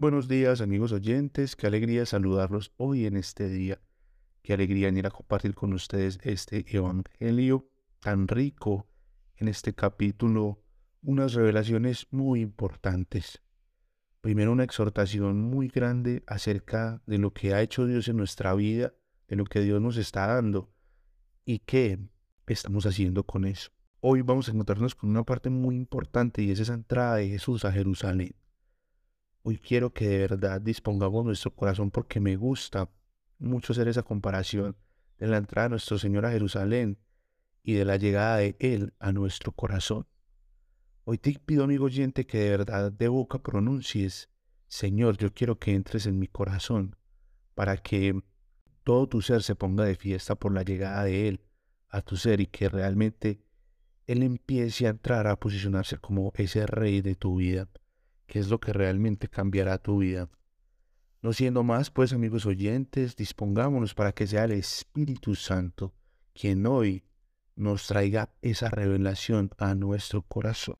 buenos días amigos oyentes, qué alegría saludarlos hoy en este día, qué alegría venir a compartir con ustedes este Evangelio tan rico en este capítulo, unas revelaciones muy importantes. Primero una exhortación muy grande acerca de lo que ha hecho Dios en nuestra vida, de lo que Dios nos está dando y qué estamos haciendo con eso. Hoy vamos a encontrarnos con una parte muy importante y es esa entrada de Jesús a Jerusalén. Hoy quiero que de verdad dispongamos nuestro corazón porque me gusta mucho hacer esa comparación de la entrada de nuestro Señor a Jerusalén y de la llegada de Él a nuestro corazón. Hoy te pido, amigo oyente, que de verdad de boca pronuncies, Señor, yo quiero que entres en mi corazón, para que todo tu ser se ponga de fiesta por la llegada de Él a tu ser y que realmente Él empiece a entrar a posicionarse como ese rey de tu vida qué es lo que realmente cambiará tu vida. No siendo más, pues amigos oyentes, dispongámonos para que sea el Espíritu Santo quien hoy nos traiga esa revelación a nuestro corazón.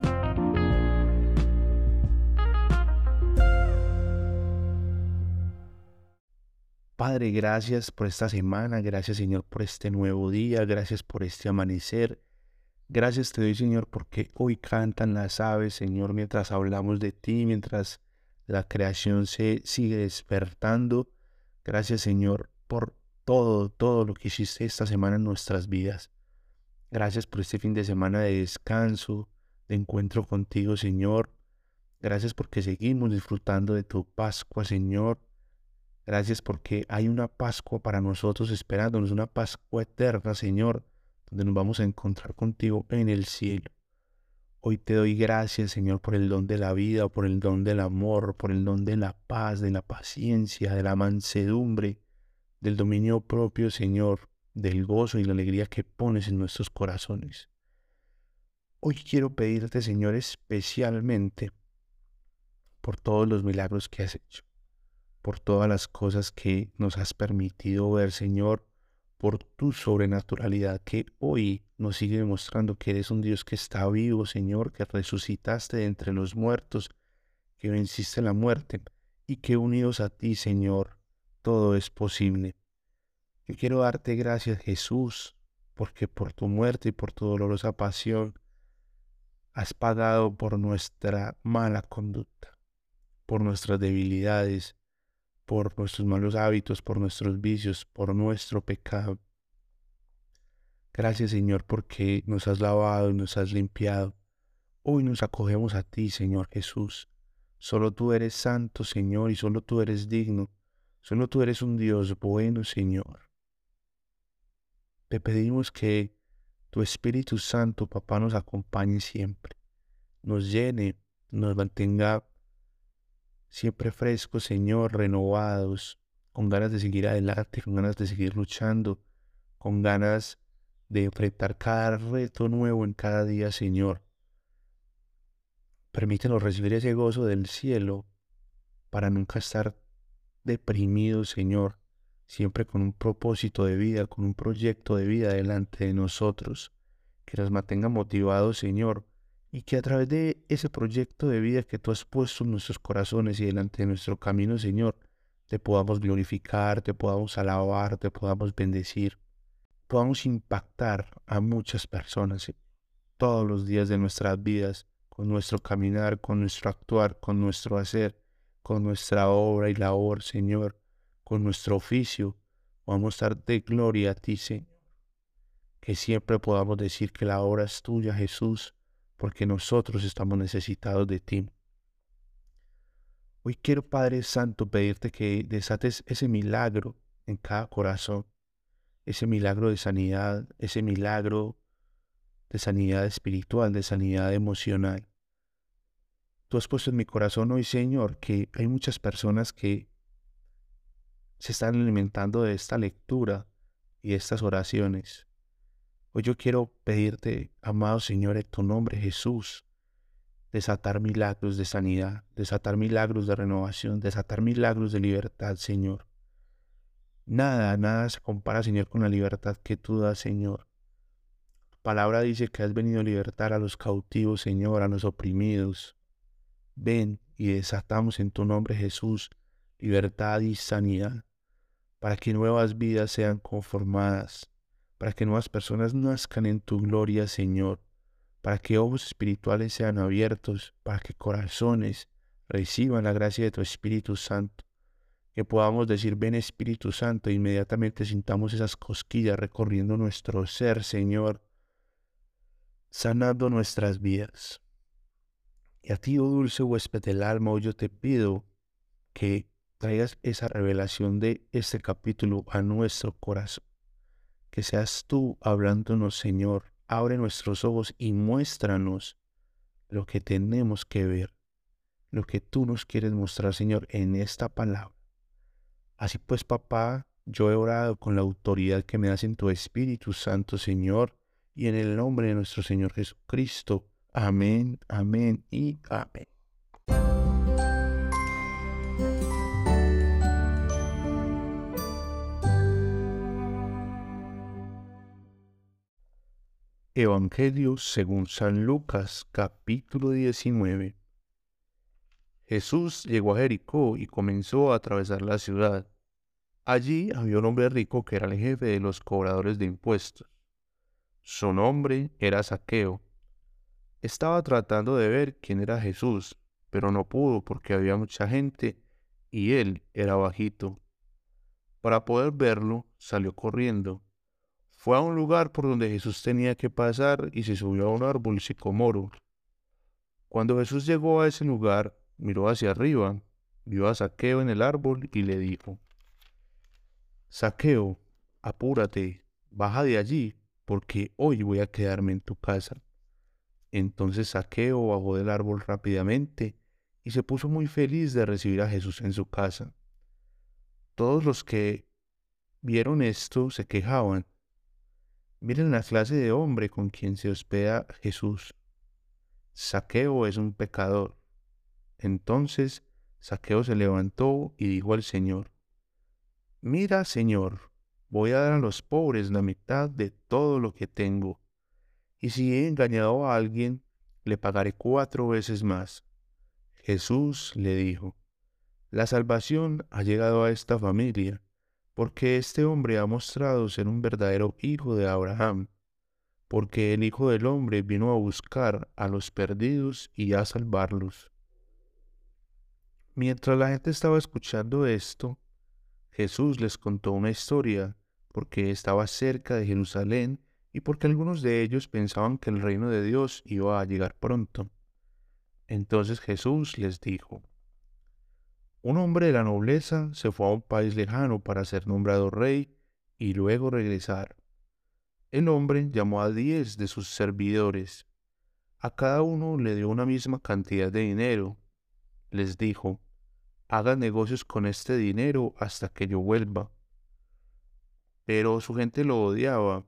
Padre, gracias por esta semana, gracias Señor por este nuevo día, gracias por este amanecer, Gracias te doy, Señor, porque hoy cantan las aves, Señor, mientras hablamos de ti, mientras la creación se sigue despertando. Gracias, Señor, por todo, todo lo que hiciste esta semana en nuestras vidas. Gracias por este fin de semana de descanso, de encuentro contigo, Señor. Gracias porque seguimos disfrutando de tu Pascua, Señor. Gracias porque hay una Pascua para nosotros esperándonos, una Pascua eterna, Señor donde nos vamos a encontrar contigo en el cielo. Hoy te doy gracias, Señor, por el don de la vida, por el don del amor, por el don de la paz, de la paciencia, de la mansedumbre, del dominio propio, Señor, del gozo y la alegría que pones en nuestros corazones. Hoy quiero pedirte, Señor, especialmente por todos los milagros que has hecho, por todas las cosas que nos has permitido ver, Señor, por tu sobrenaturalidad que hoy nos sigue demostrando que eres un Dios que está vivo, Señor, que resucitaste de entre los muertos, que venciste la muerte y que unidos a ti, Señor, todo es posible. Yo quiero darte gracias, Jesús, porque por tu muerte y por tu dolorosa pasión has pagado por nuestra mala conducta, por nuestras debilidades, por nuestros malos hábitos, por nuestros vicios, por nuestro pecado. Gracias Señor porque nos has lavado nos has limpiado. Hoy nos acogemos a ti, Señor Jesús. Solo tú eres santo, Señor, y solo tú eres digno. Solo tú eres un Dios bueno, Señor. Te pedimos que tu Espíritu Santo, papá, nos acompañe siempre, nos llene, nos mantenga siempre frescos, Señor, renovados, con ganas de seguir adelante, con ganas de seguir luchando, con ganas de enfrentar cada reto nuevo en cada día, Señor. Permítenos recibir ese gozo del cielo para nunca estar deprimidos, Señor, siempre con un propósito de vida, con un proyecto de vida delante de nosotros, que nos mantenga motivados, Señor, y que a través de ese proyecto de vida que tú has puesto en nuestros corazones y delante de nuestro camino, Señor, te podamos glorificar, te podamos alabar, te podamos bendecir, podamos impactar a muchas personas todos los días de nuestras vidas, con nuestro caminar, con nuestro actuar, con nuestro hacer, con nuestra obra y labor, Señor, con nuestro oficio. Vamos a darte gloria a ti, Señor. Que siempre podamos decir que la obra es tuya, Jesús, porque nosotros estamos necesitados de ti. Hoy quiero, Padre Santo, pedirte que desates ese milagro en cada corazón, ese milagro de sanidad, ese milagro de sanidad espiritual, de sanidad emocional. Tú has puesto en mi corazón hoy, Señor, que hay muchas personas que se están alimentando de esta lectura y de estas oraciones. Hoy yo quiero pedirte, amado Señor, en tu nombre Jesús, desatar milagros de sanidad, desatar milagros de renovación, desatar milagros de libertad, Señor. Nada, nada se compara, Señor, con la libertad que tú das, Señor. Tu palabra dice que has venido a libertar a los cautivos, Señor, a los oprimidos. Ven y desatamos en tu nombre Jesús libertad y sanidad, para que nuevas vidas sean conformadas, para que nuevas personas nazcan en tu gloria, Señor, para que ojos espirituales sean abiertos, para que corazones reciban la gracia de tu Espíritu Santo, que podamos decir, ven Espíritu Santo, e inmediatamente sintamos esas cosquillas recorriendo nuestro ser, Señor, sanando nuestras vidas. Y a ti, oh dulce huésped del alma, hoy yo te pido que traigas esa revelación de este capítulo a nuestro corazón. Que seas tú hablándonos, Señor. Abre nuestros ojos y muéstranos lo que tenemos que ver, lo que tú nos quieres mostrar, Señor, en esta palabra. Así pues, papá, yo he orado con la autoridad que me das en tu Espíritu Santo, Señor, y en el nombre de nuestro Señor Jesucristo. Amén, amén y amén. Evangelio según San Lucas capítulo 19 Jesús llegó a Jericó y comenzó a atravesar la ciudad. Allí había un hombre rico que era el jefe de los cobradores de impuestos. Su nombre era Saqueo. Estaba tratando de ver quién era Jesús, pero no pudo porque había mucha gente y él era bajito. Para poder verlo, salió corriendo. Fue a un lugar por donde Jesús tenía que pasar y se subió a un árbol sicomoro. Cuando Jesús llegó a ese lugar, miró hacia arriba, vio a Saqueo en el árbol y le dijo, Saqueo, apúrate, baja de allí, porque hoy voy a quedarme en tu casa. Entonces Saqueo bajó del árbol rápidamente y se puso muy feliz de recibir a Jesús en su casa. Todos los que vieron esto se quejaban. Miren la clase de hombre con quien se hospeda Jesús. Saqueo es un pecador. Entonces Saqueo se levantó y dijo al Señor, Mira, Señor, voy a dar a los pobres la mitad de todo lo que tengo. Y si he engañado a alguien, le pagaré cuatro veces más. Jesús le dijo, La salvación ha llegado a esta familia, porque este hombre ha mostrado ser un verdadero hijo de Abraham, porque el Hijo del Hombre vino a buscar a los perdidos y a salvarlos. Mientras la gente estaba escuchando esto, Jesús les contó una historia porque estaba cerca de Jerusalén y porque algunos de ellos pensaban que el reino de Dios iba a llegar pronto. Entonces Jesús les dijo, un hombre de la nobleza se fue a un país lejano para ser nombrado rey y luego regresar. El hombre llamó a diez de sus servidores. A cada uno le dio una misma cantidad de dinero. Les dijo, hagan negocios con este dinero hasta que yo vuelva pero su gente lo odiaba.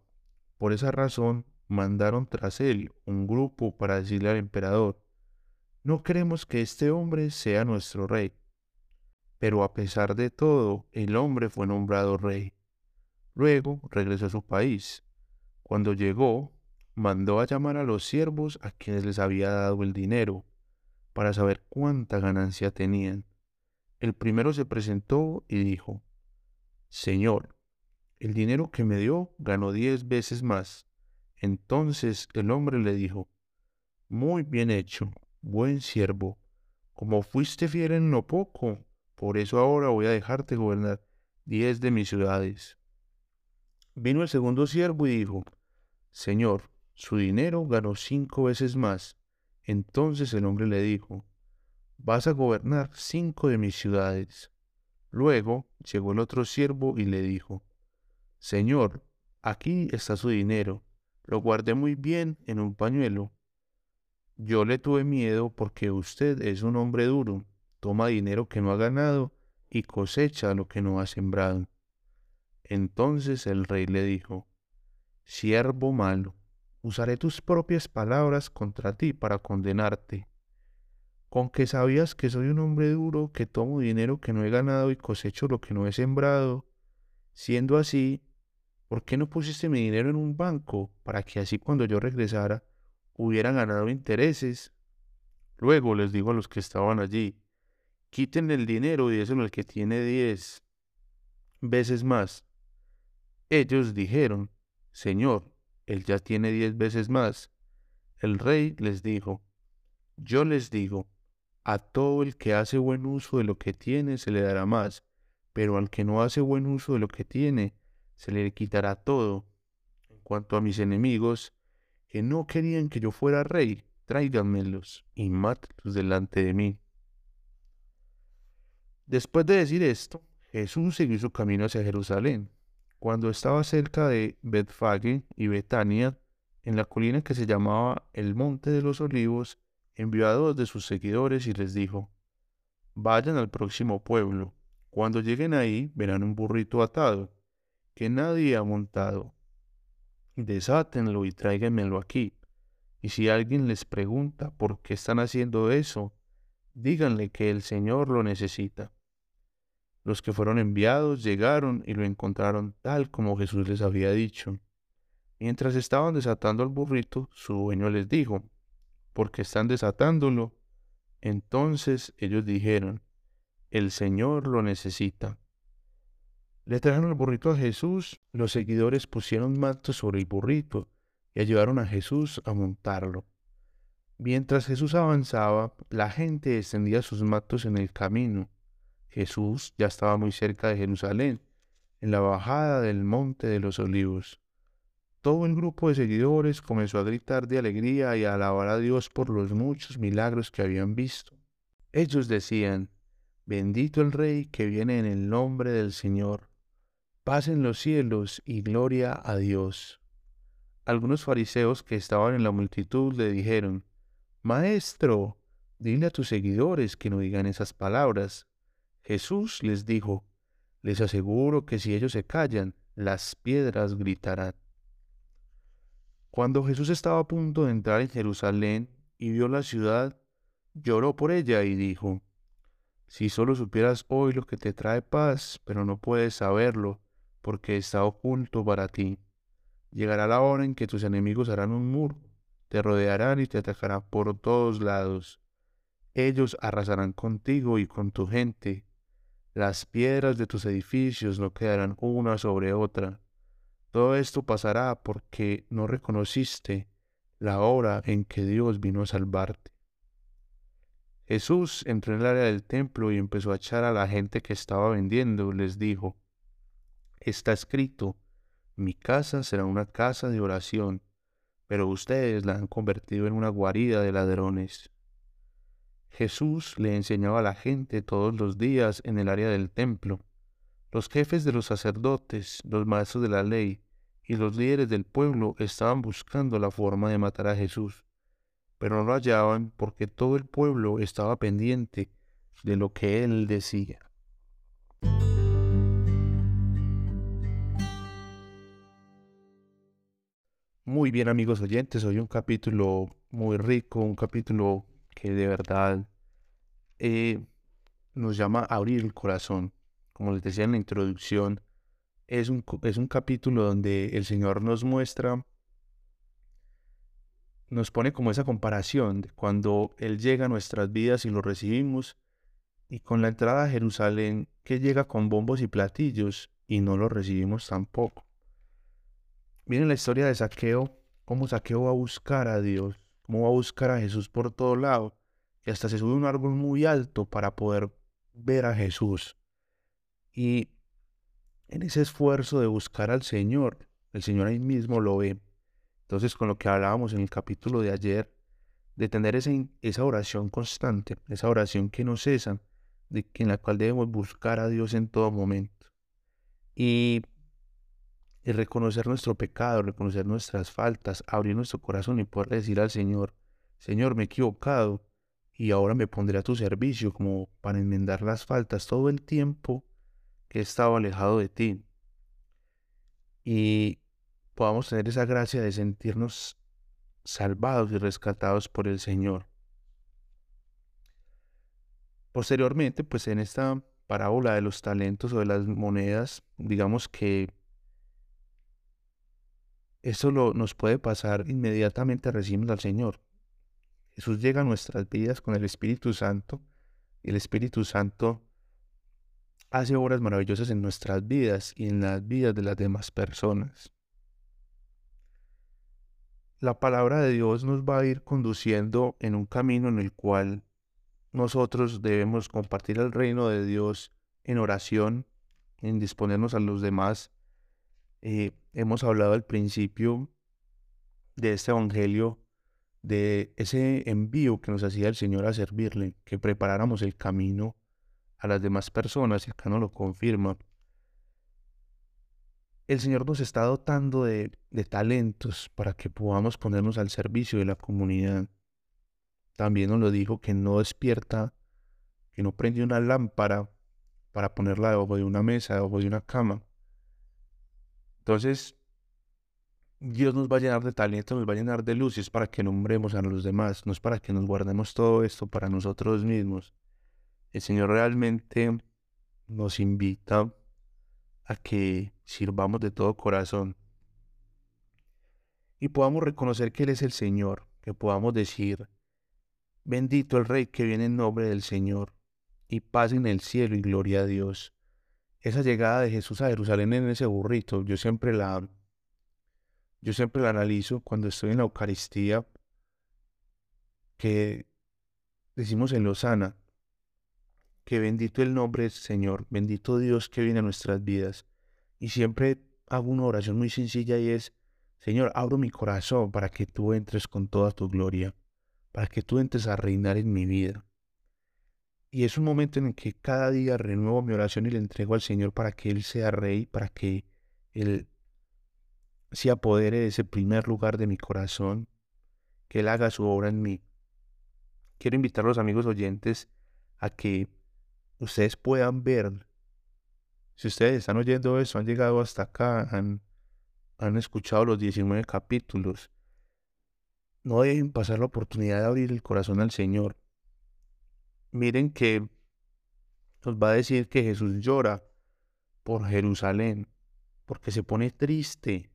Por esa razón mandaron tras él un grupo para decirle al emperador, no queremos que este hombre sea nuestro rey. Pero a pesar de todo, el hombre fue nombrado rey. Luego regresó a su país. Cuando llegó, mandó a llamar a los siervos a quienes les había dado el dinero, para saber cuánta ganancia tenían. El primero se presentó y dijo, Señor, el dinero que me dio ganó diez veces más. Entonces el hombre le dijo, Muy bien hecho, buen siervo. Como fuiste fiel en lo poco, por eso ahora voy a dejarte gobernar diez de mis ciudades. Vino el segundo siervo y dijo, Señor, su dinero ganó cinco veces más. Entonces el hombre le dijo, Vas a gobernar cinco de mis ciudades. Luego llegó el otro siervo y le dijo, Señor, aquí está su dinero. Lo guardé muy bien en un pañuelo. Yo le tuve miedo porque usted es un hombre duro, toma dinero que no ha ganado y cosecha lo que no ha sembrado. Entonces el rey le dijo, Siervo malo, usaré tus propias palabras contra ti para condenarte. Con que sabías que soy un hombre duro, que tomo dinero que no he ganado y cosecho lo que no he sembrado. Siendo así, ¿por qué no pusiste mi dinero en un banco para que así cuando yo regresara hubieran ganado intereses? Luego les digo a los que estaban allí, quiten el dinero y déselo al que tiene diez veces más. Ellos dijeron, Señor, él ya tiene diez veces más. El rey les dijo, Yo les digo, a todo el que hace buen uso de lo que tiene se le dará más, pero al que no hace buen uso de lo que tiene, se le quitará todo. En cuanto a mis enemigos, que no querían que yo fuera rey, tráiganmelos y mátenlos delante de mí. Después de decir esto, Jesús siguió su camino hacia Jerusalén. Cuando estaba cerca de Betfage y Betania, en la colina que se llamaba el Monte de los Olivos, envió a dos de sus seguidores y les dijo, Vayan al próximo pueblo. Cuando lleguen ahí, verán un burrito atado, que nadie ha montado. Desátenlo y tráiganmelo aquí. Y si alguien les pregunta por qué están haciendo eso, díganle que el Señor lo necesita. Los que fueron enviados llegaron y lo encontraron tal como Jesús les había dicho. Mientras estaban desatando al burrito, su dueño les dijo, ¿por qué están desatándolo? Entonces ellos dijeron, el Señor lo necesita. Le trajeron el burrito a Jesús, los seguidores pusieron mantos sobre el burrito y ayudaron a Jesús a montarlo. Mientras Jesús avanzaba, la gente extendía sus mantos en el camino. Jesús ya estaba muy cerca de Jerusalén, en la bajada del monte de los olivos. Todo el grupo de seguidores comenzó a gritar de alegría y a alabar a Dios por los muchos milagros que habían visto. Ellos decían, Bendito el Rey que viene en el nombre del Señor. Paz en los cielos y gloria a Dios. Algunos fariseos que estaban en la multitud le dijeron, Maestro, dile a tus seguidores que no digan esas palabras. Jesús les dijo, les aseguro que si ellos se callan, las piedras gritarán. Cuando Jesús estaba a punto de entrar en Jerusalén y vio la ciudad, lloró por ella y dijo, Si solo supieras hoy lo que te trae paz, pero no puedes saberlo, porque está oculto para ti. Llegará la hora en que tus enemigos harán un muro, te rodearán y te atacarán por todos lados. Ellos arrasarán contigo y con tu gente. Las piedras de tus edificios no quedarán una sobre otra todo esto pasará porque no reconociste la hora en que Dios vino a salvarte. Jesús entró en el área del templo y empezó a echar a la gente que estaba vendiendo. Les dijo, está escrito, mi casa será una casa de oración, pero ustedes la han convertido en una guarida de ladrones. Jesús le enseñaba a la gente todos los días en el área del templo los jefes de los sacerdotes, los maestros de la ley y los líderes del pueblo estaban buscando la forma de matar a Jesús, pero no lo hallaban porque todo el pueblo estaba pendiente de lo que él decía. Muy bien amigos oyentes, hoy un capítulo muy rico, un capítulo que de verdad eh, nos llama a abrir el corazón como les decía en la introducción, es un, es un capítulo donde el Señor nos muestra, nos pone como esa comparación de cuando Él llega a nuestras vidas y lo recibimos, y con la entrada a Jerusalén que llega con bombos y platillos y no lo recibimos tampoco. Miren la historia de Saqueo, cómo Saqueo va a buscar a Dios, cómo va a buscar a Jesús por todo lado, y hasta se sube a un árbol muy alto para poder ver a Jesús. Y en ese esfuerzo de buscar al Señor, el Señor ahí mismo lo ve. Entonces, con lo que hablábamos en el capítulo de ayer, de tener esa oración constante, esa oración que no cesa, de, en la cual debemos buscar a Dios en todo momento. Y, y reconocer nuestro pecado, reconocer nuestras faltas, abrir nuestro corazón y poder decir al Señor, Señor, me he equivocado y ahora me pondré a tu servicio como para enmendar las faltas todo el tiempo que he estado alejado de ti. Y podamos tener esa gracia de sentirnos salvados y rescatados por el Señor. Posteriormente, pues en esta parábola de los talentos o de las monedas, digamos que eso lo, nos puede pasar inmediatamente recibimos al Señor. Jesús llega a nuestras vidas con el Espíritu Santo El Espíritu Santo hace obras maravillosas en nuestras vidas y en las vidas de las demás personas. La palabra de Dios nos va a ir conduciendo en un camino en el cual nosotros debemos compartir el reino de Dios en oración, en disponernos a los demás. Eh, hemos hablado al principio de este Evangelio, de ese envío que nos hacía el Señor a servirle, que preparáramos el camino a las demás personas, y acá nos lo confirma. El Señor nos está dotando de, de talentos para que podamos ponernos al servicio de la comunidad. También nos lo dijo que no despierta, que no prende una lámpara para ponerla debajo de una mesa, debajo de una cama. Entonces, Dios nos va a llenar de talento, nos va a llenar de luces para que nombremos a los demás, no es para que nos guardemos todo esto para nosotros mismos. El Señor realmente nos invita a que sirvamos de todo corazón y podamos reconocer que Él es el Señor, que podamos decir, bendito el Rey que viene en nombre del Señor, y paz en el cielo y gloria a Dios. Esa llegada de Jesús a Jerusalén en ese burrito, yo siempre la yo siempre la analizo cuando estoy en la Eucaristía, que decimos en Lozana, que bendito el nombre del Señor, bendito Dios que viene a nuestras vidas. Y siempre hago una oración muy sencilla y es, Señor, abro mi corazón para que tú entres con toda tu gloria, para que tú entres a reinar en mi vida. Y es un momento en el que cada día renuevo mi oración y le entrego al Señor para que Él sea rey, para que Él se apodere de ese primer lugar de mi corazón, que Él haga su obra en mí. Quiero invitar a los amigos oyentes a que ustedes puedan ver, si ustedes están oyendo eso, han llegado hasta acá, han, han escuchado los 19 capítulos, no dejen pasar la oportunidad de abrir el corazón al Señor. Miren que nos va a decir que Jesús llora por Jerusalén, porque se pone triste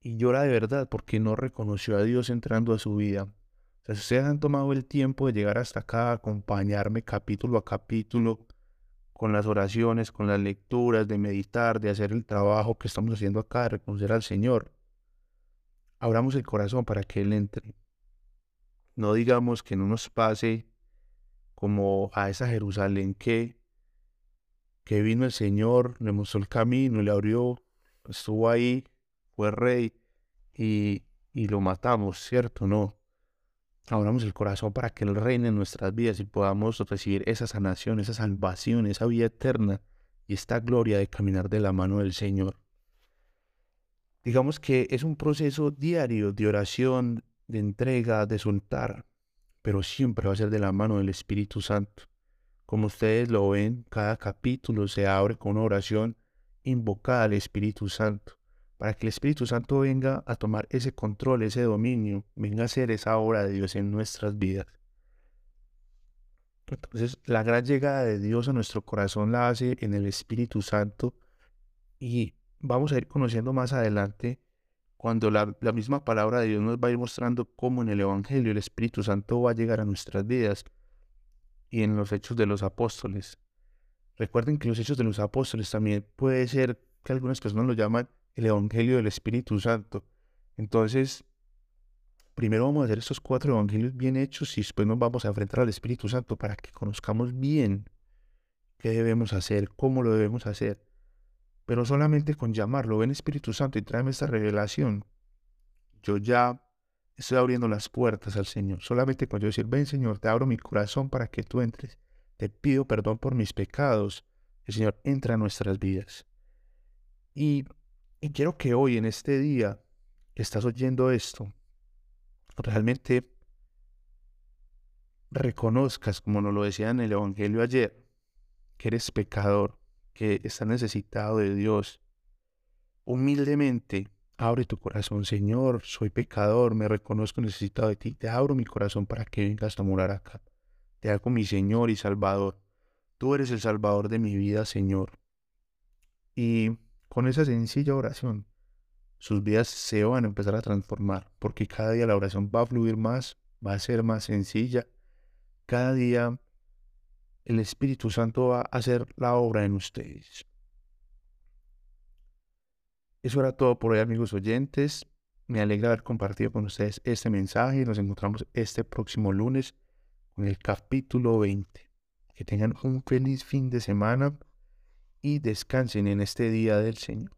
y llora de verdad porque no reconoció a Dios entrando a su vida. O sea, si ustedes han tomado el tiempo de llegar hasta acá, acompañarme capítulo a capítulo, con las oraciones, con las lecturas, de meditar, de hacer el trabajo que estamos haciendo acá, de reconocer al Señor, abramos el corazón para que Él entre. No digamos que no nos pase como a esa Jerusalén que, que vino el Señor, le mostró el camino, le abrió, estuvo ahí, fue rey y, y lo matamos, ¿cierto? No. Abramos el corazón para que Él reine en nuestras vidas y podamos recibir esa sanación, esa salvación, esa vida eterna y esta gloria de caminar de la mano del Señor. Digamos que es un proceso diario de oración, de entrega, de soltar, pero siempre va a ser de la mano del Espíritu Santo. Como ustedes lo ven, cada capítulo se abre con una oración invocada al Espíritu Santo para que el Espíritu Santo venga a tomar ese control, ese dominio, venga a hacer esa obra de Dios en nuestras vidas. Entonces, la gran llegada de Dios a nuestro corazón la hace en el Espíritu Santo y vamos a ir conociendo más adelante cuando la, misma palabra de Dios nos va a ir mostrando cómo en el Evangelio el Espíritu Santo va a llegar a nuestras vidas y en los hechos de los apóstoles. Recuerden que los hechos de los apóstoles también puede ser que algunas personas lo llaman el Evangelio del Espíritu Santo. Entonces, primero vamos a hacer estos cuatro evangelios bien hechos y después nos vamos a enfrentar al Espíritu Santo para que conozcamos bien qué debemos hacer, cómo lo debemos hacer. Pero solamente con llamarlo, ven Espíritu Santo y tráeme esta revelación. Yo ya estoy abriendo las puertas al Señor. Solamente con yo decir, ven Señor, te abro mi corazón para que tú entres. Te pido perdón por mis pecados. El Señor entra a nuestras vidas. Y y quiero que hoy, en este día que estás oyendo esto, realmente reconozcas, como nos lo decía en el Evangelio ayer, que eres pecador, que estás necesitado de Dios. Humildemente, abre tu corazón, Señor, soy pecador, me reconozco necesitado de ti, te abro mi corazón para que vengas a morar acá. Te hago mi Señor y Salvador. Tú eres el Salvador de mi vida, Señor. Y con esa sencilla oración, sus vidas se van a empezar a transformar, porque cada día la oración va a fluir más, va a ser más sencilla, cada día el Espíritu Santo va a hacer la obra en ustedes. Eso era todo por hoy, amigos oyentes. Me alegra haber compartido con ustedes este mensaje. Nos encontramos este próximo lunes con el capítulo 20. Que tengan un feliz fin de semana y descansen en este día del Señor.